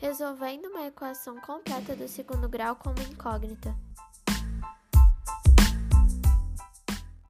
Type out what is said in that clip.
resolvendo uma equação completa do segundo grau como incógnita.